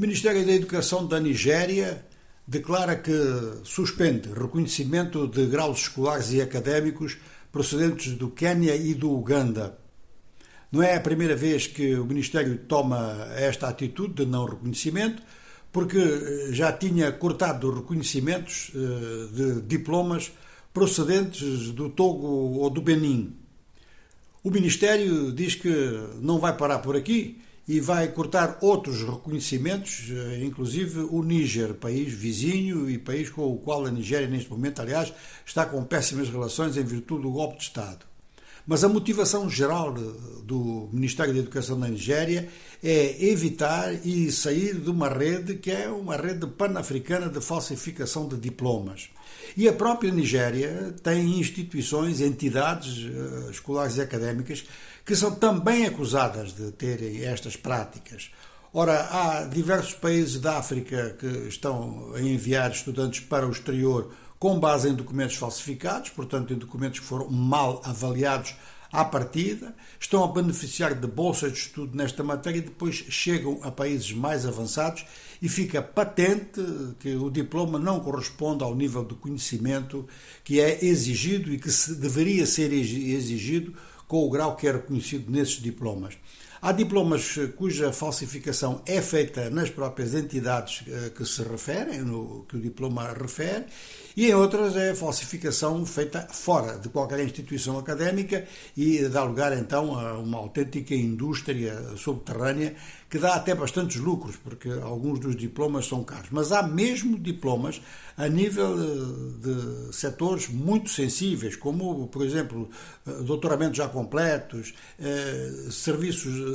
Ministério da Educação da Nigéria declara que suspende reconhecimento de graus escolares e académicos procedentes do Quênia e do Uganda. Não é a primeira vez que o Ministério toma esta atitude de não reconhecimento, porque eh, já tinha cortado reconhecimentos eh, de diplomas procedentes do Togo ou do Benin. O Ministério diz que não vai parar por aqui e vai cortar outros reconhecimentos, eh, inclusive o Níger, país vizinho e país com o qual a Nigéria, neste momento, aliás, está com péssimas relações em virtude do golpe de Estado. Mas a motivação geral do Ministério da Educação da Nigéria é evitar e sair de uma rede que é uma rede pan-africana de falsificação de diplomas. E a própria Nigéria tem instituições, entidades eh, escolares e académicas que são também acusadas de terem estas práticas. Ora, há diversos países da África que estão a enviar estudantes para o exterior com base em documentos falsificados, portanto, em documentos que foram mal avaliados à partida, estão a beneficiar de bolsas de estudo nesta matéria e depois chegam a países mais avançados e fica patente que o diploma não corresponde ao nível de conhecimento que é exigido e que deveria ser exigido com o grau que é reconhecido nesses diplomas. Há diplomas cuja falsificação é feita nas próprias entidades eh, que se referem, no que o diploma refere, e em outras é falsificação feita fora de qualquer instituição académica e dá lugar então a uma autêntica indústria subterrânea que dá até bastantes lucros, porque alguns dos diplomas são caros. Mas há mesmo diplomas a nível eh, de setores muito sensíveis, como, por exemplo, eh, doutoramentos já completos, serviços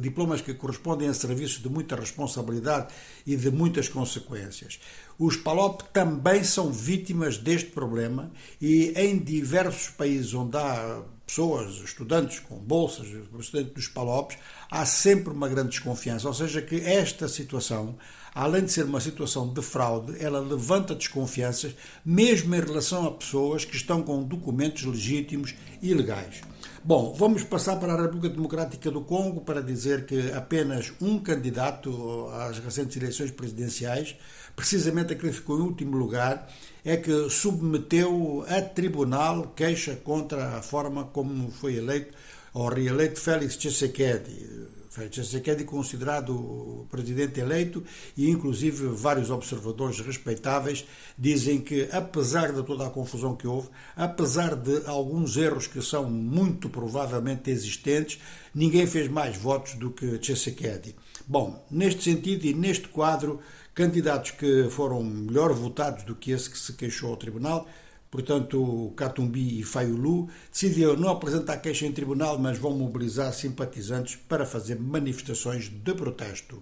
diplomas que correspondem a serviços de muita responsabilidade e de muitas consequências. Os PALOP também são vítimas deste problema e em diversos países onde há pessoas, estudantes com bolsas, estudantes dos PALOPs, há sempre uma grande desconfiança. Ou seja, que esta situação, além de ser uma situação de fraude, ela levanta desconfianças, mesmo em relação a pessoas que estão com documentos legítimos e legais. Bom, vamos passar para a República Democrática do Congo para dizer que apenas um candidato às recentes eleições presidenciais, precisamente aquele que ficou em último lugar, é que submeteu a tribunal queixa contra a forma como foi eleito ou reeleito Félix Tshisekedi Tshisekedi considerado presidente eleito e inclusive vários observadores respeitáveis dizem que apesar de toda a confusão que houve, apesar de alguns erros que são muito provavelmente existentes, ninguém fez mais votos do que Tshisekedi. Bom, neste sentido e neste quadro, candidatos que foram melhor votados do que esse que se queixou ao tribunal Portanto, Catumbi e Faiulu decidiram não apresentar queixa em tribunal, mas vão mobilizar simpatizantes para fazer manifestações de protesto.